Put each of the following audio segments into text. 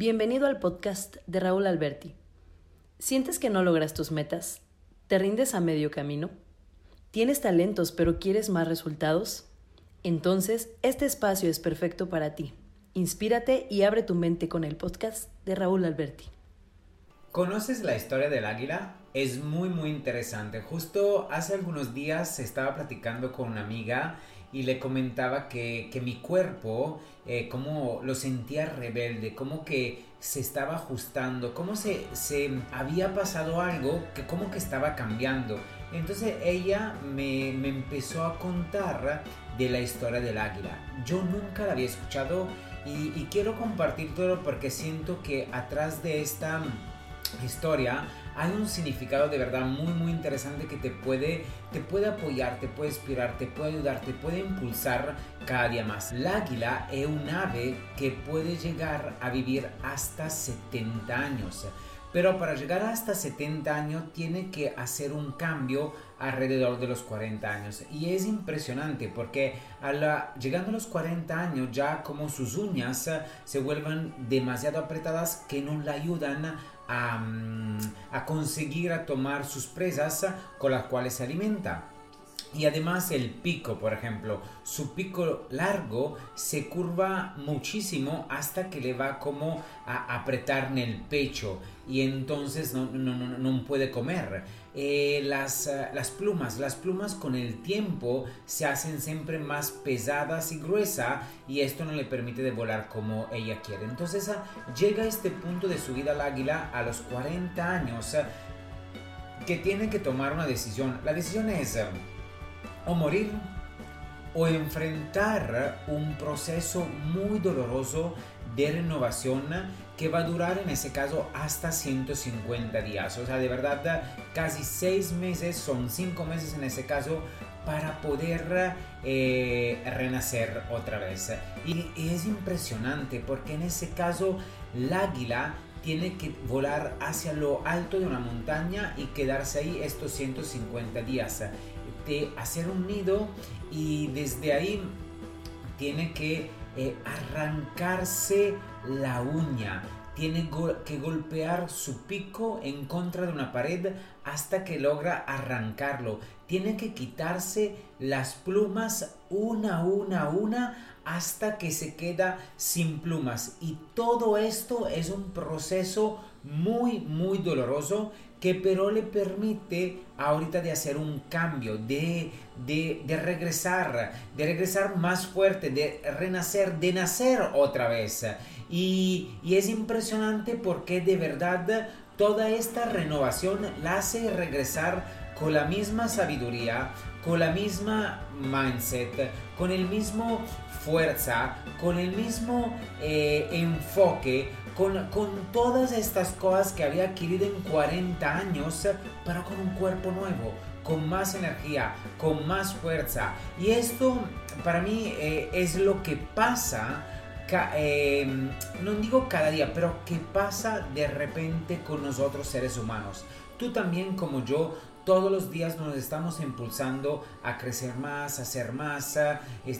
Bienvenido al podcast de Raúl Alberti. ¿Sientes que no logras tus metas? ¿Te rindes a medio camino? ¿Tienes talentos pero quieres más resultados? Entonces, este espacio es perfecto para ti. Inspírate y abre tu mente con el podcast de Raúl Alberti. ¿Conoces la historia del águila? Es muy muy interesante. Justo hace algunos días estaba platicando con una amiga y le comentaba que, mi cuerpo, eh, como lo sentía rebelde, como que se estaba ajustando, como se, se había pasado algo que como que estaba cambiando. Entonces ella me, me empezó a contar de la historia del águila. Yo nunca la había escuchado y, y quiero compartir todo porque siento que atrás de esta historia hay un significado de verdad muy muy interesante que te puede, te puede apoyar, te puede inspirar, te puede ayudar, te puede impulsar cada día más. El águila es un ave que puede llegar a vivir hasta 70 años. Pero para llegar hasta 70 años tiene que hacer un cambio alrededor de los 40 años. Y es impresionante porque a la, llegando a los 40 años ya como sus uñas se vuelven demasiado apretadas que no le ayudan Mm, a, conseguir a tomar sus presas con las cuales se alimenta. Y además el pico, por ejemplo, su pico largo se curva muchísimo hasta que le va como a apretar en el pecho y entonces no, no, no, no puede comer. Eh, las, eh, las, plumas, las plumas con el tiempo se hacen siempre más pesadas y gruesas y esto no le permite de volar como ella quiere. Entonces ah, llega a este punto de su vida al águila a los 40 años ah, que tiene que tomar una decisión. La decisión es ah, o morir o enfrentar un proceso muy doloroso de renovación que va a durar en ese caso hasta 150 días. O sea, de verdad, casi 6 meses, son 5 meses en ese caso, para poder eh, renacer otra vez. Y, es impresionante porque en ese caso el águila tiene que volar hacia lo alto de una montaña y quedarse ahí estos 150 días de hacer un nido y desde ahí tiene que eh, arrancarse la uña. Tiene que golpear su pico en contra de una pared hasta que logra arrancarlo. Tiene que quitarse las plumas una, una, una hasta que se queda sin plumas. Y todo esto es un proceso muy, muy doloroso que pero le permite ahorita de hacer un cambio, de, de, regresar, de regresar más fuerte, de renacer, de nacer otra vez. Y, y es impresionante porque de verdad toda esta renovación la hace regresar con la misma sabiduría, con la misma mindset, con el mismo fuerza, con el mismo eh, enfoque, con, con, todas estas cosas que había adquirido en 40 años, pero con un cuerpo nuevo, con más energía, con más fuerza. Y esto para mí eh, es lo que pasa. Eh, no digo cada día, pero que pasa de repente con nosotros seres humanos. Tú también como yo todos los días nos estamos impulsando a crecer más, a ser más,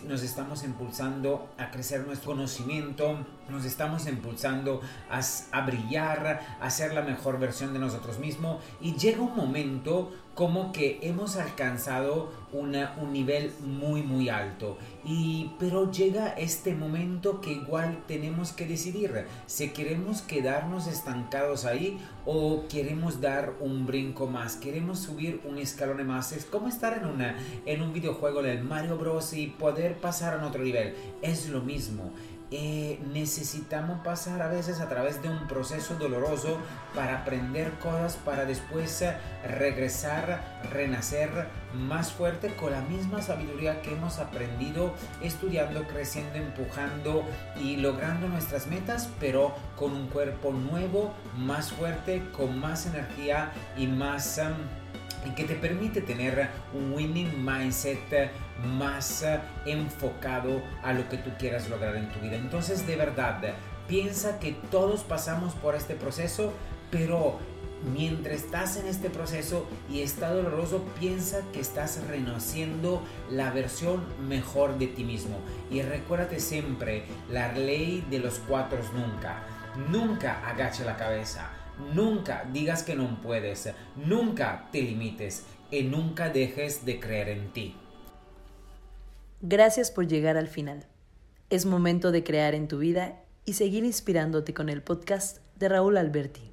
nos estamos impulsando a crecer nuestro conocimiento, nos estamos impulsando a, brillar, a ser la mejor versión de nosotros mismos y llega un momento como que hemos alcanzado un nivel muy muy alto y pero llega este momento que igual tenemos que decidir si queremos quedarnos estancados ahí o queremos dar un brinco más queremos subir un escalón más. Es como estar en una en un videojuego del Mario Bros. y poder pasar a otro nivel. Es lo mismo eh, necesitamos pasar a veces a través de un proceso doloroso para aprender cosas, para después eh, regresar, renacer más fuerte con la misma sabiduría que hemos aprendido estudiando, creciendo, empujando y logrando nuestras metas, pero con un cuerpo nuevo, más fuerte, con más energía y más... Em, y que te permite tener un winning mindset más eh, enfocado a lo que tú quieras lograr en tu vida. Entonces, de verdad, piensa que todos pasamos por este proceso, pero mientras estás en este proceso y está doloroso, piensa que estás renaciendo la versión mejor de ti mismo. Y recuérdate siempre la ley de los cuatro nunca Nunca agache la cabeza. Nunca digas que no puedes. Nunca te limites. Y nunca dejes de creer en ti. Gracias por llegar al final. Es momento de crear en tu vida y seguir inspirándote con el podcast de Raúl Alberti.